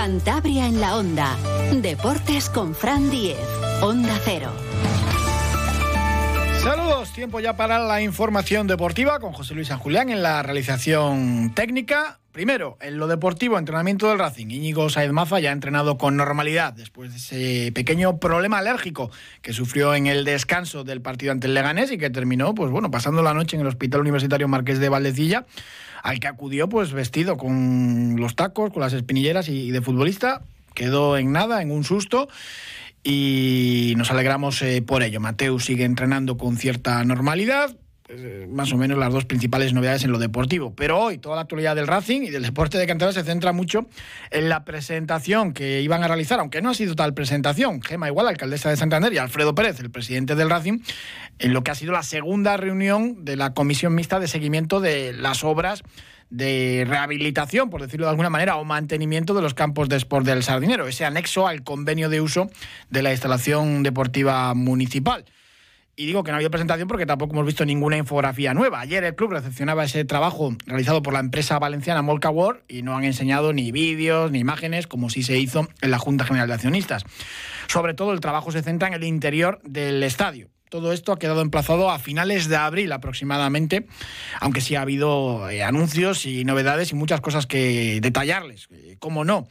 Cantabria en la Onda. Deportes con Fran Diez. Onda Cero. Saludos, tiempo ya para la información deportiva con José Luis San Julián en la realización técnica. Primero, en lo deportivo, entrenamiento del Racing. Íñigo Saez Maza ya ha entrenado con normalidad después de ese pequeño problema alérgico que sufrió en el descanso del partido ante el Leganés y que terminó, pues bueno, pasando la noche en el Hospital Universitario Marqués de Valdecilla, al que acudió pues vestido con los tacos, con las espinilleras y de futbolista. Quedó en nada, en un susto y nos alegramos eh, por ello. Mateo sigue entrenando con cierta normalidad, más o menos las dos principales novedades en lo deportivo. Pero hoy toda la actualidad del Racing y del deporte de Cantabria se centra mucho en la presentación que iban a realizar, aunque no ha sido tal presentación. Gema Igual, alcaldesa de Santander, y Alfredo Pérez, el presidente del Racing, en lo que ha sido la segunda reunión de la comisión mixta de seguimiento de las obras de rehabilitación, por decirlo de alguna manera, o mantenimiento de los campos de sport del Sardinero, ese anexo al convenio de uso de la instalación deportiva municipal. Y digo que no ha habido presentación porque tampoco hemos visto ninguna infografía nueva. Ayer el club recepcionaba ese trabajo realizado por la empresa valenciana Molca World y no han enseñado ni vídeos ni imágenes como sí se hizo en la Junta General de Accionistas. Sobre todo el trabajo se centra en el interior del estadio. Todo esto ha quedado emplazado a finales de abril aproximadamente, aunque sí ha habido eh, anuncios y novedades y muchas cosas que detallarles. Eh, ¿Cómo no?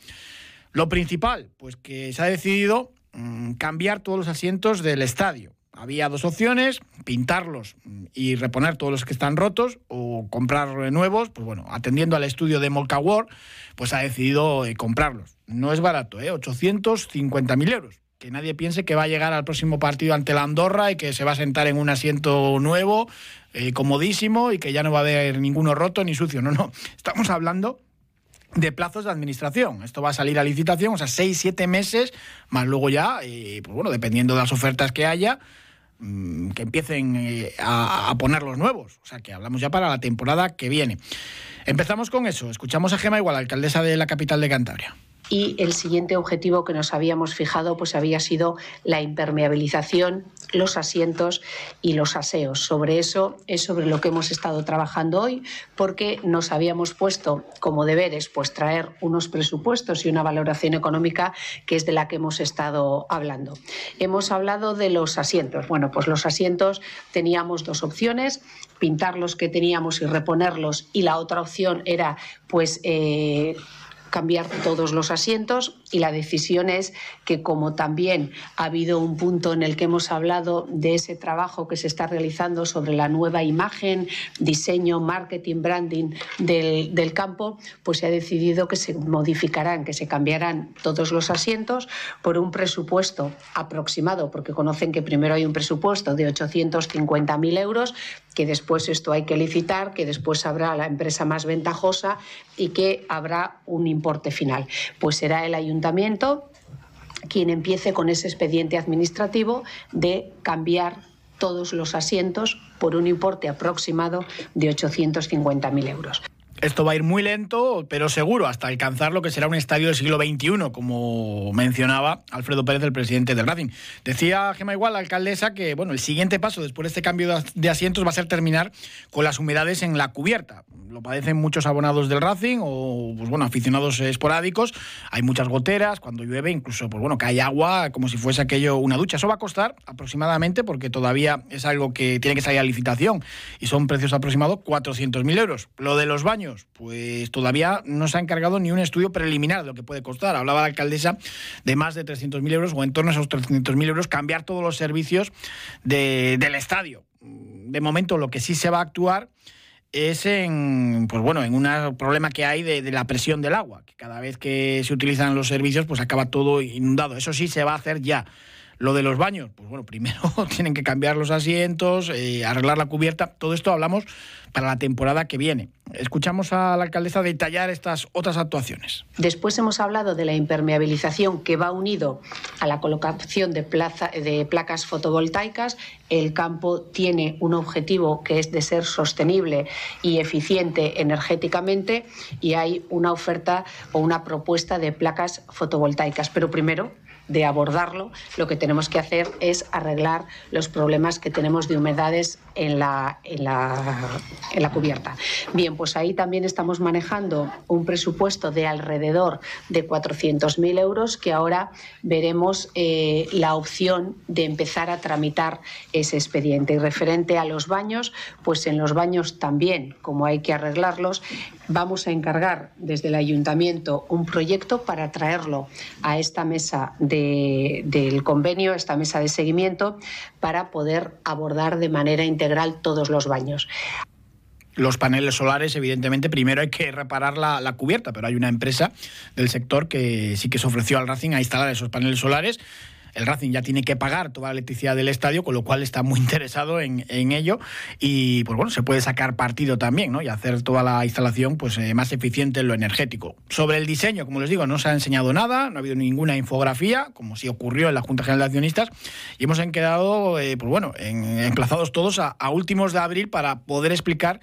Lo principal, pues que se ha decidido mm, cambiar todos los asientos del estadio había dos opciones, pintarlos y reponer todos los que están rotos o comprar nuevos, pues bueno, atendiendo al estudio de Molca World, pues ha decidido eh, comprarlos. No es barato, ¿eh? 850.000 euros. Que nadie piense que va a llegar al próximo partido ante la Andorra y que se va a sentar en un asiento nuevo, eh, comodísimo y que ya no va a haber ninguno roto ni sucio. No, no. Estamos hablando de plazos de administración. Esto va a salir a licitación, o sea, seis, siete meses, más luego ya, eh, pues bueno, dependiendo de las ofertas que haya, Mm, que empiecen eh, a, a, poner los nuevos. O sea, que hablamos ya para la temporada que viene. Empezamos con eso. Escuchamos a Gema Igual, alcaldesa de la capital de Cantabria y el siguiente objetivo que nos habíamos fijado pues había sido la impermeabilización, los asientos y los aseos. Sobre eso es sobre lo que hemos estado trabajando hoy porque nos habíamos puesto como deberes pues traer unos presupuestos y una valoración económica que es de la que hemos estado hablando. Hemos hablado de los asientos. Bueno, pues los asientos teníamos dos opciones, pintar los que teníamos y reponerlos y la otra opción era pues eh, cambiar todos los asientos y la decisión es que como también ha habido un punto en el que hemos hablado de ese trabajo que se está realizando sobre la nueva imagen, diseño, marketing, branding del, del campo, pues se ha decidido que se modificarán, que se cambiarán todos los asientos por un presupuesto aproximado, porque conocen que primero hay un presupuesto de 850.000 euros, que después esto hay que licitar, que después habrá la empresa más ventajosa y que habrá un importe final. Pues será el ayuntamiento quien empiece con ese expediente administrativo de cambiar todos los asientos por un importe aproximado de 850.000 euros. Esto va a ir muy lento, pero seguro, hasta alcanzar lo que será un estadio del siglo XXI, como mencionaba Alfredo Pérez, el presidente del Racing. Decía Gema Igual, la alcaldesa, que bueno, el siguiente paso después de este cambio de asientos va a ser terminar con las humedades en la cubierta. Lo padecen muchos abonados del Racing o pues, bueno, aficionados esporádicos. Hay muchas goteras, cuando llueve incluso pues, bueno, cae agua como si fuese aquello una ducha. Eso va a costar aproximadamente, porque todavía es algo que tiene que salir a licitación y son precios aproximados 400.000 euros. Lo de los baños pues todavía no se ha encargado ni un estudio preliminar de lo que puede costar. Hablaba la alcaldesa de más de 300.000 euros o en torno a esos 300.000 euros cambiar todos los servicios del estadio. De momento lo que sí se va a actuar es en pues bueno en un problema que hay de, de, la presión del agua que cada vez que se utilizan los servicios pues acaba todo inundado eso sí se va a hacer ya lo de los baños, pues bueno, primero tienen que cambiar los asientos, eh, arreglar la cubierta, todo esto hablamos para la temporada que viene. Escuchamos a la alcaldesa detallar estas otras actuaciones. Después hemos hablado de la impermeabilización que va unido a la colocación de, plaza, de placas fotovoltaicas. El campo tiene un objetivo que es de ser sostenible y eficiente energéticamente y hay una oferta o una propuesta de placas fotovoltaicas. Pero primero de abordarlo, lo que tenemos que hacer es arreglar los problemas que tenemos de humedades en la, en la, en la cubierta. Bien, pues ahí también estamos manejando un presupuesto de alrededor de 400.000 euros que ahora veremos eh, la opción de empezar a tramitar ese expediente. Y referente a los baños, pues en los baños también, como hay que arreglarlos, vamos a encargar desde el ayuntamiento un proyecto para traerlo a esta mesa del convenio, esta mesa de seguimiento, para poder abordar de manera integral todos los baños. Los paneles solares, evidentemente, primero hay que reparar la, cubierta, pero hay una empresa del sector que sí que se ofreció al Racing a instalar esos paneles solares el Racing ya tiene que pagar toda la electricidad del estadio, con lo cual está muy interesado en, ello y pues bueno, se puede sacar partido también, ¿no? Y hacer toda la instalación pues eh, más eficiente en lo energético. Sobre el diseño, como les digo, no se ha enseñado nada, no ha habido ninguna infografía, como sí ocurrió en la Junta General de Accionistas, y hemos quedado, eh, pues bueno, emplazados todos a, últimos de abril para poder explicar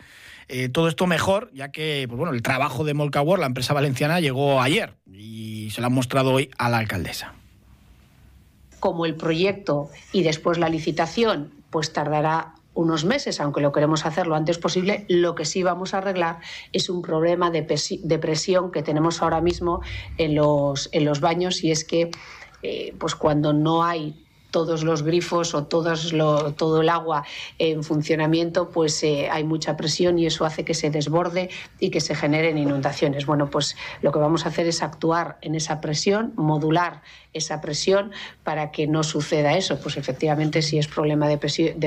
eh, todo esto mejor, ya que pues bueno, el trabajo de Molcawar, la empresa valenciana, llegó ayer y se lo han mostrado hoy a la alcaldesa como el proyecto y después la licitación, pues tardará unos meses, aunque lo queremos hacer lo antes posible, lo que sí vamos a arreglar es un problema de, presión que tenemos ahora mismo en los, en los baños y es que eh, pues cuando no hay todos los grifos o todo el agua en funcionamiento, pues eh, hay mucha presión y eso hace que se desborde y que se generen inundaciones. Bueno, pues lo que vamos a hacer es actuar en esa presión, modular esa presión para que no suceda eso. Pues efectivamente, si es problema de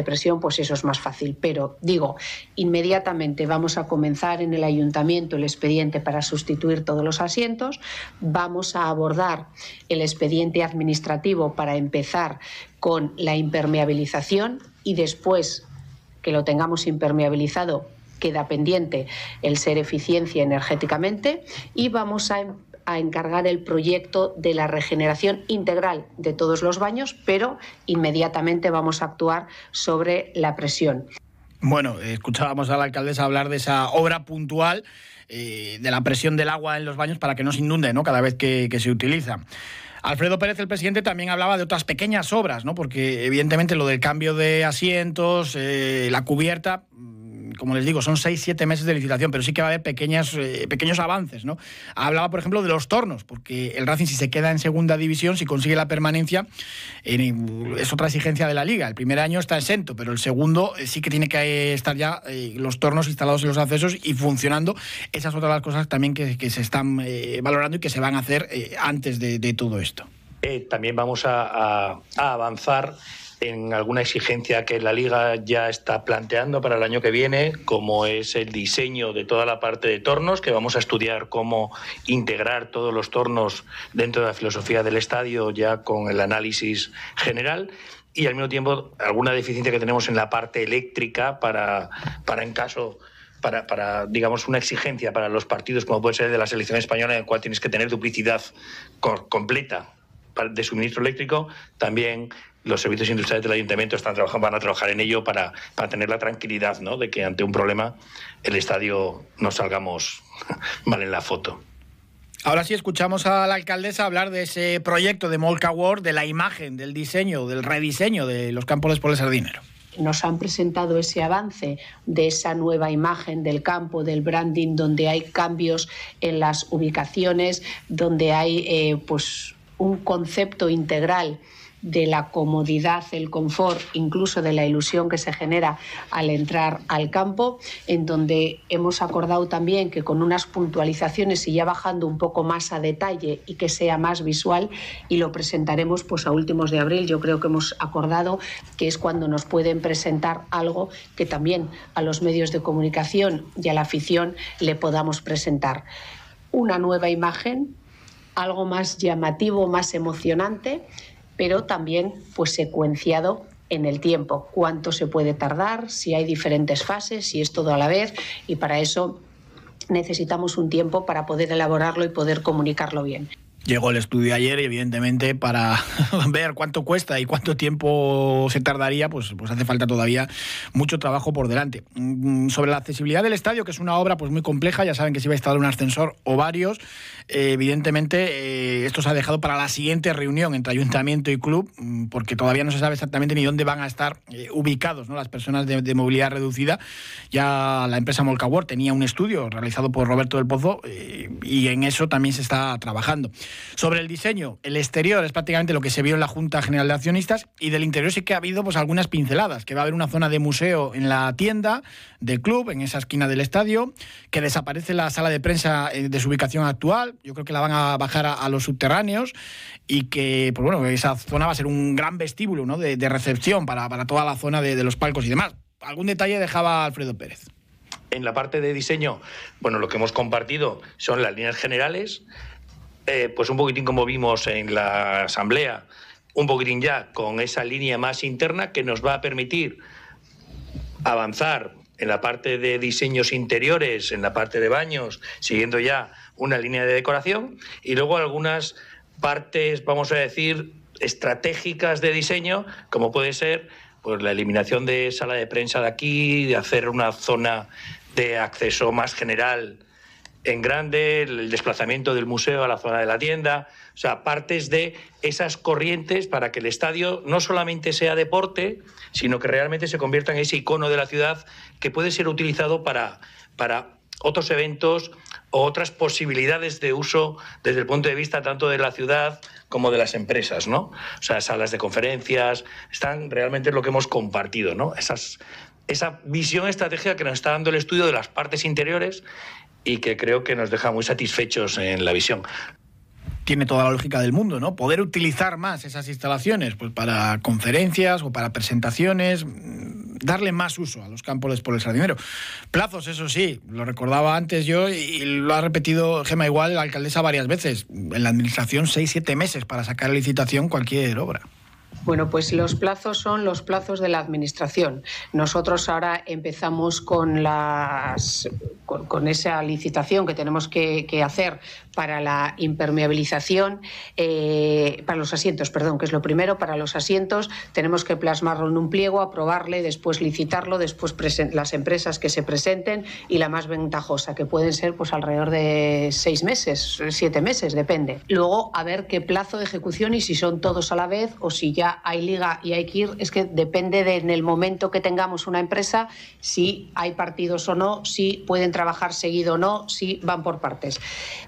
presión, pues eso es más fácil. Pero digo, inmediatamente vamos a comenzar en el ayuntamiento el expediente para sustituir todos los asientos, vamos a abordar el expediente administrativo para empezar con la impermeabilización y después que lo tengamos impermeabilizado queda pendiente el ser eficiencia energéticamente y vamos a a encargar el proyecto de la regeneración integral de todos los baños, pero inmediatamente vamos a actuar sobre la presión. Bueno, escuchábamos a la alcaldesa hablar de esa obra puntual eh, de la presión del agua en los baños para que no se inunde ¿no? cada vez que, se utiliza. Alfredo Pérez, el presidente, también hablaba de otras pequeñas obras, ¿no? porque evidentemente lo del cambio de asientos, eh, la cubierta, como les digo, son seis, siete meses de licitación, pero sí que va a haber pequeñas, eh, pequeños avances. ¿no? Hablaba, por ejemplo, de los tornos, porque el Racing, si se queda en segunda división, si consigue la permanencia, es otra exigencia de la liga. El primer año está exento, pero el segundo eh, sí que tiene que estar ya eh, los tornos instalados en los accesos y funcionando. Esas otras las cosas también que, se están valorando y que se van a hacer antes de, todo esto. también vamos a, a avanzar en alguna exigencia que la liga ya está planteando para el año que viene, como es el diseño de toda la parte de tornos, que vamos a estudiar cómo integrar todos los tornos dentro de la filosofía del estadio ya con el análisis general y al mismo tiempo alguna deficiencia que tenemos en la parte eléctrica para, para en caso para, digamos, una exigencia para los partidos, como puede ser de la selección española, en el cual tienes que tener duplicidad completa de suministro eléctrico, también los servicios industriales del ayuntamiento están trabajando, van a trabajar en ello para, para tener la tranquilidad ¿no? de que ante un problema el estadio no salgamos mal en la foto. Ahora sí escuchamos a la alcaldesa hablar de ese proyecto de Molca World, de la imagen, del diseño, del rediseño de los campos de Sardinero nos han presentado ese avance de esa nueva imagen del campo, del branding, donde hay cambios en las ubicaciones, donde hay eh, pues un concepto integral de la comodidad, el confort, incluso de la ilusión que se genera al entrar al campo, en donde hemos acordado también que con unas puntualizaciones y ya bajando un poco más a detalle y que sea más visual, y lo presentaremos pues a últimos de abril, yo creo que hemos acordado que es cuando nos pueden presentar algo que también a los medios de comunicación y a la afición le podamos presentar. Una nueva imagen, algo más llamativo, más emocionante pero también pues secuenciado en el tiempo, cuánto se puede tardar, si hay diferentes fases, si es todo a la vez y para eso necesitamos un tiempo para poder elaborarlo y poder comunicarlo bien. Llegó el estudio ayer y evidentemente para ver cuánto cuesta y cuánto tiempo se tardaría, pues, pues hace falta todavía mucho trabajo por delante. Mm, sobre la accesibilidad del estadio, que es una obra pues muy compleja, ya saben que se iba a instalar un ascensor o varios, eh, evidentemente eh, esto se ha dejado para la siguiente reunión entre ayuntamiento y club, mm, porque todavía no se sabe exactamente ni dónde van a estar eh, ubicados las personas de, movilidad reducida. Ya la empresa Molcawar tenía un estudio realizado por Roberto del Pozo y en eso también se está trabajando. Sobre el diseño, el exterior es prácticamente lo que se vio en la Junta General de Accionistas y del interior sí que ha habido pues algunas pinceladas, que va a haber una zona de museo en la tienda del club, en esa esquina del estadio, que desaparece la sala de prensa de su ubicación actual, yo creo que la van a bajar a, los subterráneos y que, pues bueno, esa zona va a ser un gran vestíbulo ¿no? de, recepción para, toda la zona de, de los palcos y demás. ¿Algún detalle dejaba Alfredo Pérez? En la parte de diseño, bueno, lo que hemos compartido son las líneas generales, eh, pues un poquitín como vimos en la asamblea, un poquitín ya con esa línea más interna que nos va a permitir avanzar en la parte de diseños interiores, en la parte de baños, siguiendo ya una línea de decoración y luego algunas partes, vamos a decir, estratégicas de diseño, como puede ser pues la eliminación de sala de prensa de aquí, de hacer una zona de acceso más general en grande, el desplazamiento del museo a la zona de la tienda, o sea, partes de esas corrientes para que el estadio no solamente sea deporte, sino que realmente se convierta en ese icono de la ciudad que puede ser utilizado para, para otros eventos o otras posibilidades de uso desde el punto de vista tanto de la ciudad como de las empresas, ¿no? O sea, salas de conferencias, están realmente lo que hemos compartido, ¿no? Esa visión estratégica que nos está dando el estudio de las partes interiores y que creo que nos deja muy satisfechos en la visión tiene toda la lógica del mundo, ¿no? Poder utilizar más esas instalaciones pues para conferencias o para presentaciones, mm, darle más uso a los campos por el sardinero. Plazos, eso sí, lo recordaba antes yo y lo ha repetido Gema igual, la alcaldesa varias veces. En la administración, seis, siete meses para sacar a licitación cualquier obra. Bueno, pues los plazos son los plazos de la Administración. Nosotros ahora empezamos con, las, con, esa licitación que tenemos que, hacer para la impermeabilización, eh, para los asientos, perdón, que es lo primero, para los asientos tenemos que plasmarlo en un pliego, aprobarle, después licitarlo, después las empresas que se presenten y la más ventajosa, que pueden ser pues alrededor de seis meses, siete meses, depende. Luego, a ver qué plazo de ejecución y si son todos a la vez o si ya hay liga y hay que ir, es que depende de en el momento que tengamos una empresa, si hay partidos o no, si pueden trabajar seguido o no, si van por partes.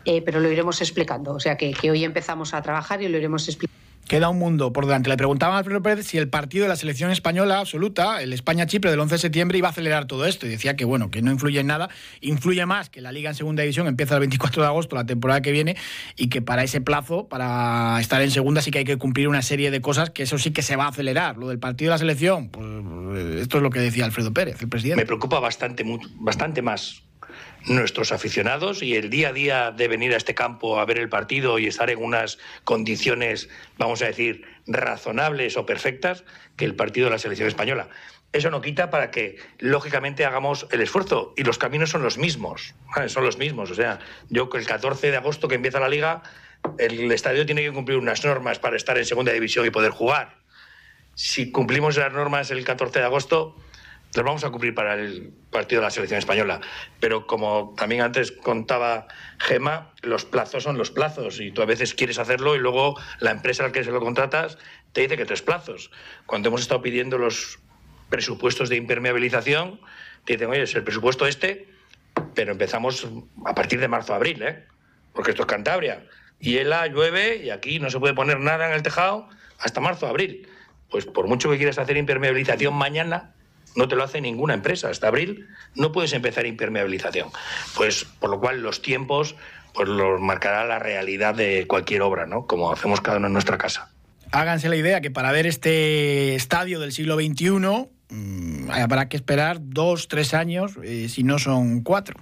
Eh, pero lo iremos explicando. O sea que, que hoy empezamos a trabajar y lo iremos explicando. Queda un mundo por delante. Le preguntaba a Alfredo Pérez si el partido de la selección española absoluta, el España-Chipre del 11 de septiembre, iba a acelerar todo esto. Y decía que, bueno, que no influye en nada. Influye más que la Liga en Segunda División empieza el 24 de agosto, la temporada que viene, y que para ese plazo, para estar en Segunda, sí que hay que cumplir una serie de cosas que eso sí que se va a acelerar. Lo del partido de la selección, pues esto es lo que decía Alfredo Pérez, el presidente. Me preocupa bastante, bastante más nuestros aficionados y el día a día de venir a este campo a ver el partido y estar en unas condiciones, vamos a decir, razonables o perfectas que el partido de la selección española. Eso no quita para que, lógicamente, hagamos el esfuerzo. Y los caminos son los mismos. Son los mismos. O sea, yo el 14 de agosto que empieza la liga, el estadio tiene que cumplir unas normas para estar en segunda división y poder jugar. Si cumplimos las normas el 14 de agosto, los vamos a cumplir para el partido de la selección española. Pero como también antes contaba Gema, los plazos son los plazos y tú a veces quieres hacerlo y luego la empresa al que se lo contratas te dice que tres plazos. Cuando hemos estado pidiendo los presupuestos de impermeabilización, te dicen, oye, es el presupuesto este, pero empezamos a partir de marzo-abril, ¿eh? porque esto es Cantabria. Y Hiela, llueve y aquí no se puede poner nada en el tejado hasta marzo-abril. Pues por mucho que quieras hacer impermeabilización mañana, no te lo hace ninguna empresa. Hasta abril no puedes empezar impermeabilización. Pues por lo cual los tiempos pues los marcará la realidad de cualquier obra, ¿no? Como hacemos cada uno en nuestra casa. Háganse la idea que para ver este estadio del siglo XXI mm, habrá que esperar dos, tres años, eh, si no son cuatro.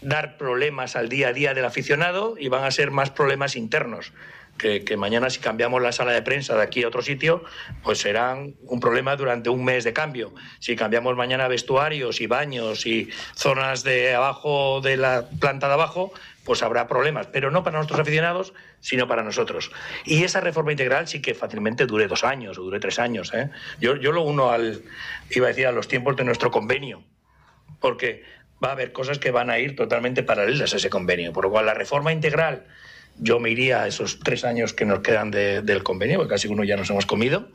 dar problemas al día a día del aficionado y van a ser más problemas internos. Que, que, mañana si cambiamos la sala de prensa de aquí a otro sitio, pues serán un problema durante un mes de cambio. Si cambiamos mañana vestuarios y baños y zonas de abajo de la planta de abajo, pues habrá problemas, pero no para nuestros aficionados, sino para nosotros. Y esa reforma integral sí que fácilmente dure dos años o dure tres años. ¿eh? Yo, yo lo uno al, iba a decir, a los tiempos de nuestro convenio, porque va a haber cosas que van a ir totalmente paralelas a ese convenio, por lo cual la reforma integral yo me iría a esos tres años que nos quedan del convenio, porque casi uno ya nos hemos comido,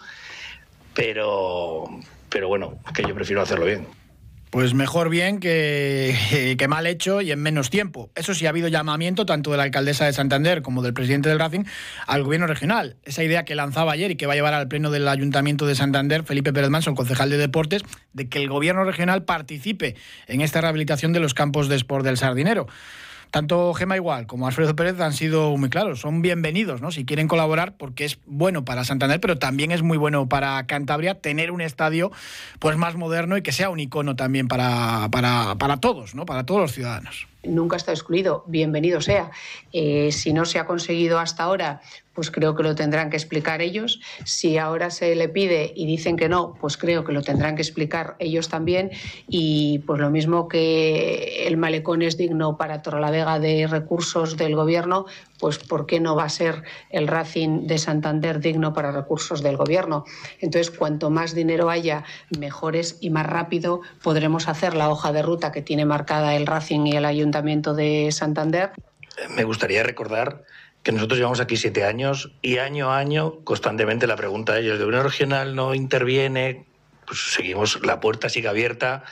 pero, pero bueno, que yo prefiero hacerlo bien. Pues mejor bien que, mal hecho y en menos tiempo. Eso sí, ha habido llamamiento tanto de la alcaldesa de Santander como del presidente del Racing al gobierno regional. Esa idea que lanzaba ayer y que va a llevar al pleno del Ayuntamiento de Santander, Felipe Pérez Manson, concejal de Deportes, de que el gobierno regional participe en esta rehabilitación de los campos de sport del Sardinero. Tanto Gema Igual como Alfredo Pérez han sido muy claros, son bienvenidos, ¿no? Si quieren colaborar, porque es bueno para Santander, pero también es muy bueno para Cantabria tener un estadio pues más moderno y que sea un icono también para, para, para todos, ¿no? Para todos los ciudadanos nunca está excluido, bienvenido sea. Eh, si no se ha conseguido hasta ahora, pues creo que lo tendrán que explicar ellos. Si ahora se le pide y dicen que no, pues creo que lo tendrán que explicar ellos también. Y pues lo mismo que el malecón es digno para Torrelavega de recursos del gobierno, pues ¿por qué no va a ser el Racing de Santander digno para recursos del gobierno? Entonces, cuanto más dinero haya, mejores y más rápido podremos hacer la hoja de ruta que tiene marcada el Racing y el Ayuntamiento de Santander. Me gustaría recordar que nosotros llevamos aquí siete años y año a año constantemente la pregunta de ellos, ¿el gobierno regional no interviene? Pues seguimos, la puerta sigue abierta,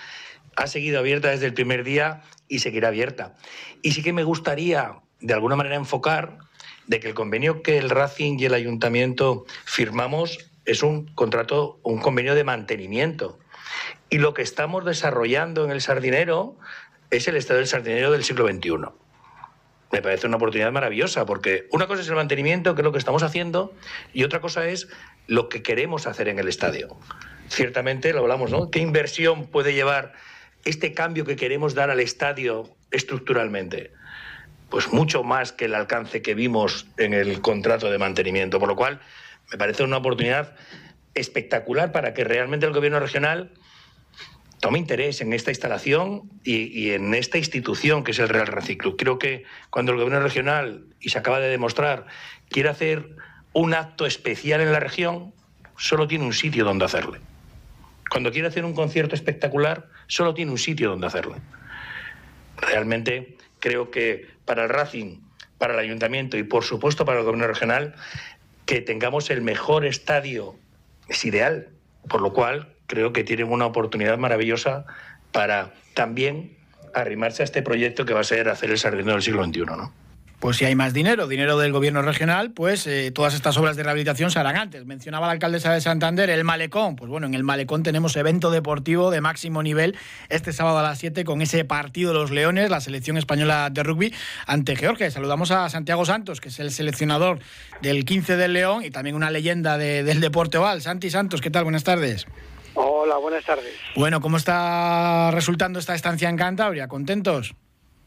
ha seguido abierta desde el primer día y seguirá abierta. Y sí que me gustaría, de alguna manera, enfocar de que el convenio que el Racing y el Ayuntamiento firmamos es un contrato, un convenio de mantenimiento. Y lo que estamos desarrollando en el Sardinero es el estado del Sardinero del siglo XXI me parece una oportunidad maravillosa, porque una cosa es el mantenimiento, que es lo que estamos haciendo, y otra cosa es lo que queremos hacer en el estadio. Ciertamente, lo hablamos, ¿no? ¿Qué inversión puede llevar este cambio que queremos dar al estadio estructuralmente? Pues mucho más que el alcance que vimos en el contrato de mantenimiento, por lo cual me parece una oportunidad espectacular para que realmente el gobierno regional tome interés en esta instalación y, en esta institución que es el Real Racing Club. Creo que cuando el gobierno regional, y se acaba de demostrar, quiere hacer un acto especial en la región, solo tiene un sitio donde hacerle. Cuando quiere hacer un concierto espectacular, solo tiene un sitio donde hacerle. Realmente creo que para el Racing, para el Ayuntamiento y por supuesto para el gobierno regional, que tengamos el mejor estadio es ideal. Por lo cual creo que tienen una oportunidad maravillosa para también arrimarse a este proyecto que va a ser hacer el sardinero del siglo XXI, ¿no? Pues si hay más dinero, dinero del gobierno regional, pues eh, todas estas obras de rehabilitación se harán antes. Mencionaba la alcaldesa de Santander el Malecón. Pues bueno, en el Malecón tenemos evento deportivo de máximo nivel este sábado a las 7 con ese partido de los Leones, la selección española de rugby ante Georgia. Saludamos a Santiago Santos, que es el seleccionador del 15 del León y también una leyenda del deporte oval. Santi Santos, ¿qué tal? Buenas tardes. Hola, buenas tardes. Bueno, ¿cómo está resultando esta estancia en Cantabria? ¿Contentos?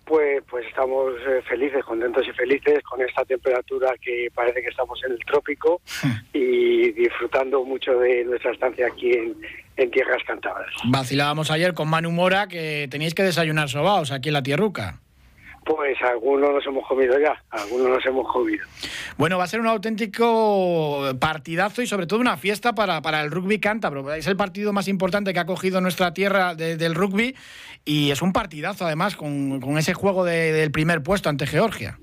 Pues, pues estamos eh, felices, contentos y felices con esta temperatura que parece que estamos en el trópico y disfrutando mucho de nuestra estancia aquí en, en tierras cantabras. Vacilábamos ayer con Manu Mora que teníais que desayunar sobaos aquí en la tierruca. Pues algunos nos hemos comido ya, algunos nos hemos comido. Bueno, va a ser un auténtico partidazo y sobre todo una fiesta para, para el rugby cántabro. Es el partido más importante que ha cogido nuestra tierra del rugby y es un partidazo además con, ese juego del primer puesto ante Georgia.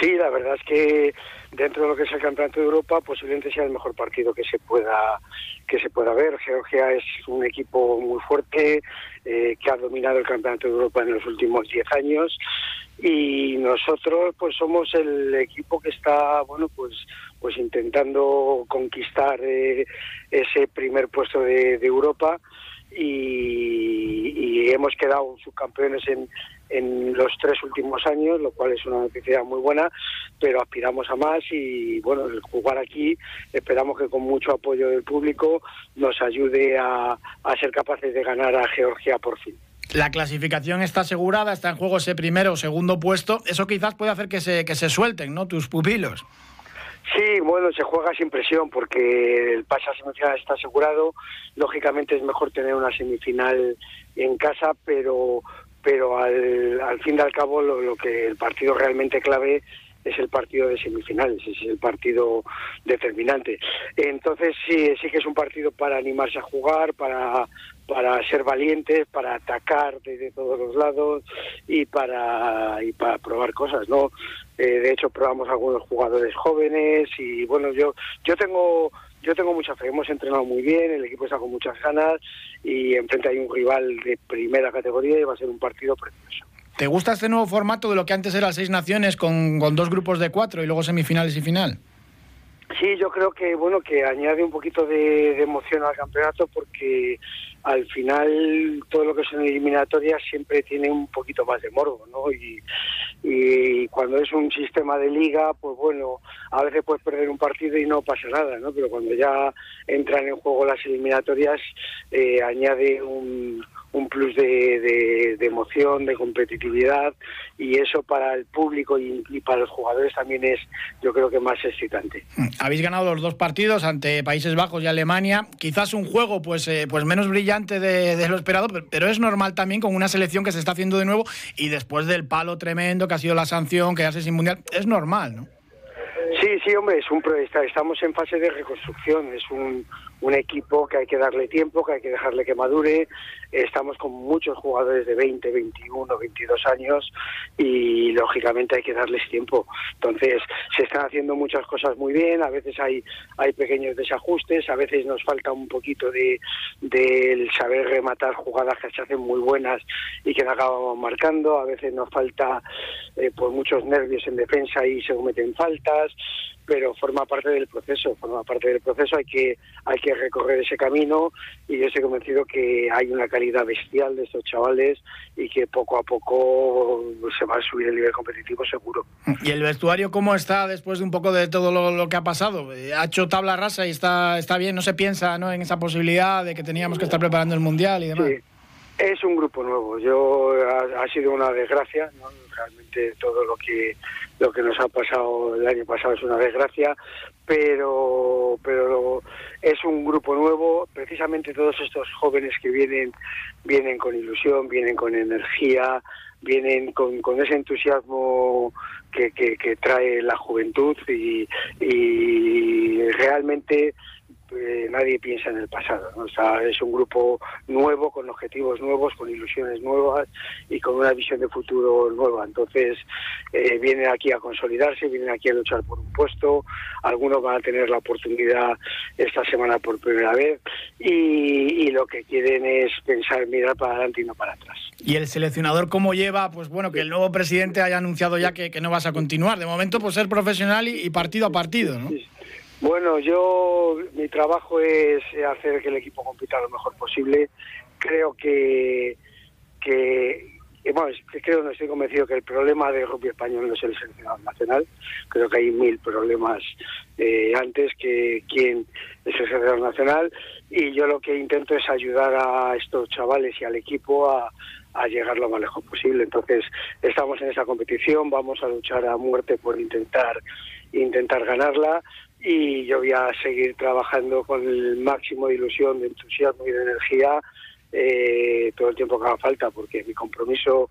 Sí, la verdad es que dentro de lo que es el Campeonato de Europa posiblemente sea el mejor partido que se pueda que se pueda ver. Georgia es un equipo muy fuerte eh, que ha dominado el Campeonato de Europa en los últimos 10 años y nosotros pues somos el equipo que está bueno pues pues intentando conquistar eh, ese primer puesto de Europa y, hemos quedado subcampeones en, en los tres últimos años, lo cual es una noticia muy buena, pero aspiramos a más y bueno, el jugar aquí esperamos que con mucho apoyo del público nos ayude a, a ser capaces de ganar a Georgia por fin. La clasificación está asegurada, está en juego ese primero o segundo puesto. Eso quizás puede hacer que se, que se suelten, ¿no? Tus pupilos. Sí, bueno, se juega sin presión porque el pase a semifinal está asegurado. Lógicamente es mejor tener una semifinal en casa, pero pero al, al fin y al cabo lo, lo que el partido realmente clave es el partido de semifinales, es el partido determinante. Entonces sí, sí que es un partido para animarse a jugar, para para ser valientes, para atacar desde todos los lados y para y para probar cosas, ¿no? Eh, de hecho probamos algunos jugadores jóvenes y bueno yo yo tengo yo tengo mucha fe, hemos entrenado muy bien, el equipo está con muchas ganas y enfrente hay un rival de primera categoría y va a ser un partido precioso. ¿Te gusta este nuevo formato de lo que antes era seis naciones con, con dos grupos de cuatro y luego semifinales y final? Sí, yo creo que bueno que añade un poquito de, de, emoción al campeonato porque al final todo lo que son eliminatorias siempre tiene un poquito más de morbo, ¿no? Y, y cuando es un sistema de liga, pues bueno, a veces puedes perder un partido y no pasa nada, ¿no? Pero cuando ya entran en juego las eliminatorias, eh, añade un, un plus de, de, de, emoción, de competitividad y eso para el público y, y, para los jugadores también es yo creo que más excitante. Habéis ganado los dos partidos ante Países Bajos y Alemania, quizás un juego pues, eh, pues menos brillante de, de, lo esperado, pero, pero es normal también con una selección que se está haciendo de nuevo y después del palo tremendo que ha sido la sanción, quedarse sin mundial, es normal, ¿no? Sí, sí, hombre, es un estamos en fase de reconstrucción, es un, un equipo que hay que darle tiempo, que hay que dejarle que madure. Estamos con muchos jugadores de 20, 21, 22 años y lógicamente hay que darles tiempo. Entonces, se están haciendo muchas cosas muy bien, a veces hay hay pequeños desajustes, a veces nos falta un poquito de del saber rematar jugadas que se hacen muy buenas y que no acabamos marcando, a veces nos falta eh, pues muchos nervios en defensa y se cometen faltas pero forma parte del proceso, forma parte del proceso, hay que, hay que recorrer ese camino y yo estoy convencido que hay una calidad bestial de estos chavales y que poco a poco se va a subir el nivel competitivo seguro. ¿Y el vestuario cómo está después de un poco de todo lo, lo que ha pasado? Ha hecho tabla rasa y está, está bien, no se piensa ¿no? en esa posibilidad de que teníamos que estar preparando el Mundial y demás. Sí. Es un grupo nuevo. Yo ha, ha sido una desgracia, ¿no? realmente todo lo que lo que nos ha pasado el año pasado es una desgracia, pero pero es un grupo nuevo. Precisamente todos estos jóvenes que vienen vienen con ilusión, vienen con energía, vienen con, con ese entusiasmo que, que, que trae la juventud y, y realmente eh, nadie piensa en el pasado. ¿no? O sea, es un grupo nuevo, con objetivos nuevos, con ilusiones nuevas y con una visión de futuro nueva. Entonces, eh, vienen aquí a consolidarse, vienen aquí a luchar por un puesto. Algunos van a tener la oportunidad esta semana por primera vez y, y lo que quieren es pensar, mirar para adelante y no para atrás. ¿Y el seleccionador cómo lleva? Pues bueno, que el nuevo presidente haya anunciado ya que, que no vas a continuar. De momento, pues ser profesional y, y partido a partido, ¿no? Sí. Bueno, yo mi trabajo es hacer que el equipo compita lo mejor posible. Creo que, que bueno, creo, estoy convencido que el problema del rugby español no es el seleccionado nacional. Creo que hay mil problemas eh, antes que quién es el seleccionado nacional. Y yo lo que intento es ayudar a estos chavales y al equipo a, a llegar lo más lejos posible. Entonces, estamos en esa competición, vamos a luchar a muerte por intentar intentar ganarla y yo voy a seguir trabajando con el máximo de ilusión, de entusiasmo y de energía eh, todo el tiempo que haga falta, porque mi compromiso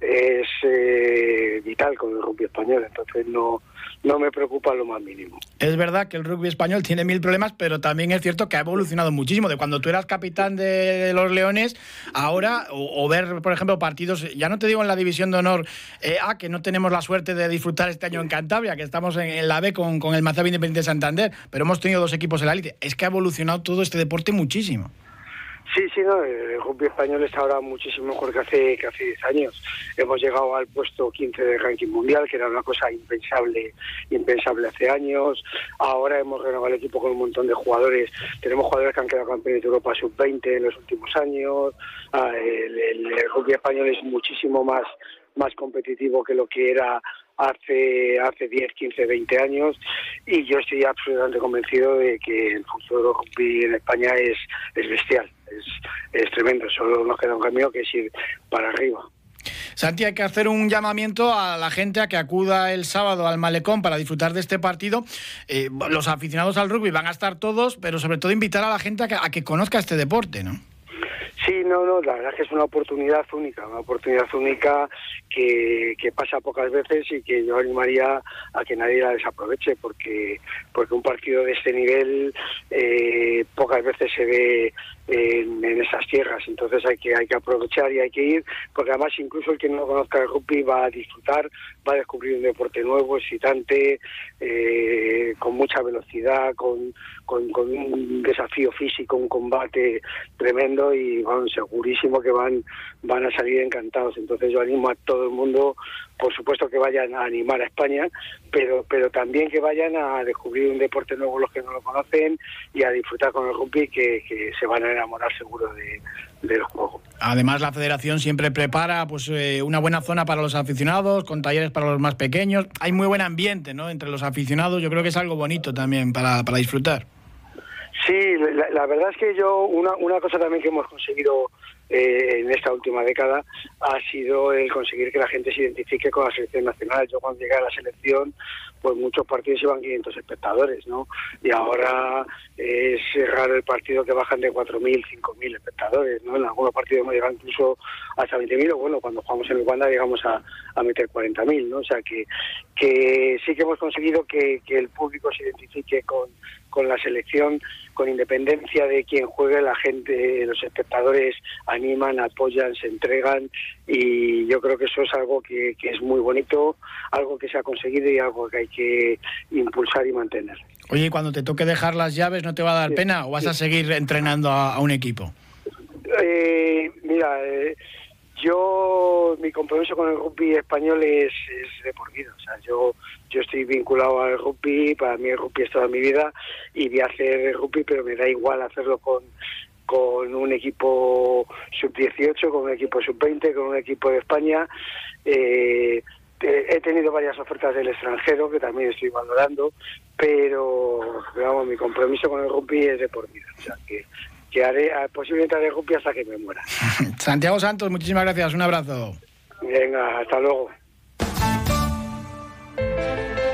es eh, vital con el rugby español, entonces no, no me preocupa lo más mínimo. Es verdad que el rugby español tiene mil problemas, pero también es cierto que ha evolucionado muchísimo. De cuando tú eras capitán de, los Leones, ahora, o, ver, por ejemplo, partidos, ya no te digo en la división de honor eh, A, que no tenemos la suerte de disfrutar este año en Cantabria, que estamos en, en la B con, con el Mazab Independiente de Santander, pero hemos tenido dos equipos en la élite. Es que ha evolucionado todo este deporte muchísimo. Sí, sí, no, el rugby español está ahora muchísimo mejor que hace, que hace 10 años. Hemos llegado al puesto 15 del ranking mundial, que era una cosa impensable, impensable hace años. Ahora hemos renovado el equipo con un montón de jugadores. Tenemos jugadores que han quedado campeones de Europa sub-20 en los últimos años. Ah, el, el, rugby español es muchísimo más, más competitivo que lo que era hace hace 10, 15, 20 años y yo estoy absolutamente convencido de que el futuro rugby en España es, es bestial. Es, es tremendo. Solo nos queda un camino que es ir para arriba. Santi, hay que hacer un llamamiento a la gente a que acuda el sábado al malecón para disfrutar de este partido. Eh, los aficionados al rugby van a estar todos, pero sobre todo invitar a la gente a que, a que conozca este deporte, ¿no? Sí, no, no, la verdad es que es una oportunidad única, una oportunidad única que, que, pasa pocas veces y que yo animaría a que nadie la desaproveche porque porque un partido de este nivel eh, pocas veces se ve en, en, esas tierras. Entonces hay que hay que aprovechar y hay que ir porque además incluso el que no conozca el rugby va a disfrutar va a descubrir un deporte nuevo excitante eh, con mucha velocidad con, con, un desafío físico un combate tremendo y bueno, segurísimo que van van a salir encantados. Entonces yo animo a todo el mundo por supuesto que vayan a animar a España, pero, pero también que vayan a descubrir un deporte nuevo los que no lo conocen y a disfrutar con el rugby que, que se van a enamorar seguro de, del juego. Además la federación siempre prepara pues eh, una buena zona para los aficionados, con talleres para los más pequeños. Hay muy buen ambiente ¿no? entre los aficionados, yo creo que es algo bonito también para, para disfrutar. Sí, la, la, verdad es que yo, una, una cosa también que hemos conseguido eh, en esta última década ha sido el conseguir que la gente se identifique con la selección nacional. Yo cuando llegué a la selección, pues muchos partidos iban 500 espectadores, ¿no? Y ahora es raro el partido que bajan de 4.000, 5.000 espectadores, ¿no? En algunos partidos hemos llegado incluso hasta 20.000, o bueno, cuando jugamos en el Wanda llegamos a, meter 40.000, ¿no? O sea que, que sí que hemos conseguido que, el público se identifique con, con la selección, con independencia de quien juegue, la gente, los espectadores animan, apoyan, se entregan y yo creo que eso es algo que, que, es muy bonito, algo que se ha conseguido y algo que hay que impulsar y mantener. Oye, cuando te toque dejar las llaves, ¿no te va a dar sí, pena o vas sí. a seguir entrenando a, a un equipo? Eh, mira, eh, yo mi compromiso con el rugby español es, es, de por vida. O sea, yo yo estoy vinculado al rugby, para mí el rugby es toda mi vida y voy a hacer rugby, pero me da igual hacerlo con con un equipo sub-18, con un equipo sub-20, con un equipo de España. Eh, he tenido varias ofertas del extranjero que también estoy valorando, pero digamos, mi compromiso con el rugby es de por vida. O sea, que, que haré, posiblemente haré rugby hasta que me muera. Santiago Santos, muchísimas gracias, un abrazo. Venga, hasta luego.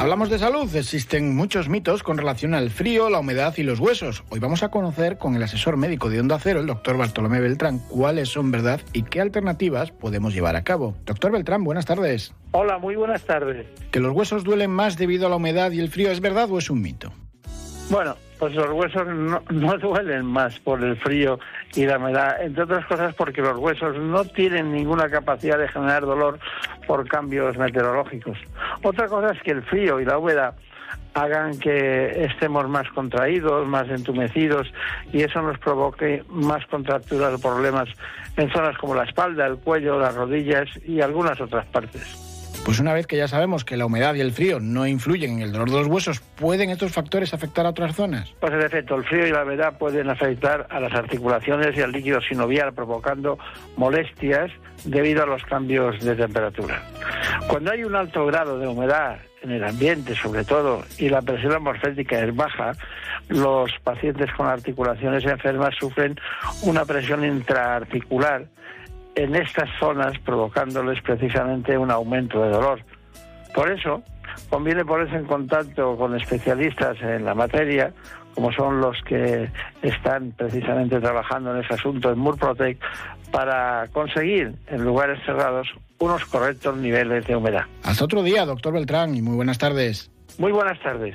Hablamos de salud. Existen muchos mitos con relación al frío, la humedad y los huesos. Hoy vamos a conocer con el asesor médico de Onda Cero, el doctor Bartolomé Beltrán, cuáles son verdad y qué alternativas podemos llevar a cabo. Doctor Beltrán, buenas tardes. Hola, muy buenas tardes. ¿Que los huesos duelen más debido a la humedad y el frío es verdad o es un mito? Bueno, pues los huesos no, no, duelen más por el frío y la humedad, entre otras cosas porque los huesos no tienen ninguna capacidad de generar dolor por cambios meteorológicos. Otra cosa es que el frío y la humedad hagan que estemos más contraídos, más entumecidos y eso nos provoque más contracturas o problemas en zonas como la espalda, el cuello, las rodillas y algunas otras partes. Pues una vez que ya sabemos que la humedad y el frío no influyen en el dolor de los huesos, ¿pueden estos factores afectar a otras zonas? Pues en efecto, el frío y la humedad pueden afectar a las articulaciones y al líquido sinovial, provocando molestias debido a los cambios de temperatura. Cuando hay un alto grado de humedad en el ambiente, sobre todo, y la presión atmosférica es baja, los pacientes con articulaciones enfermas sufren una presión intraarticular en estas zonas provocándoles precisamente un aumento de dolor. Por eso, conviene ponerse en contacto con especialistas en la materia, como son los que están precisamente trabajando en ese asunto en Murprotec, para conseguir en lugares cerrados unos correctos niveles de humedad. Hasta otro día, doctor Beltrán, y muy buenas tardes. Muy buenas tardes.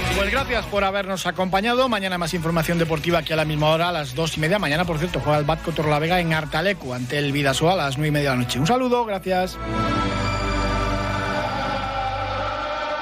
Pues gracias por habernos acompañado. Mañana más información deportiva aquí a la misma hora, a las dos y media. Mañana, por cierto, juega el Batco Torlavega en Artalecu ante el Vidasoa a las nueve y media de la noche. Un saludo, gracias.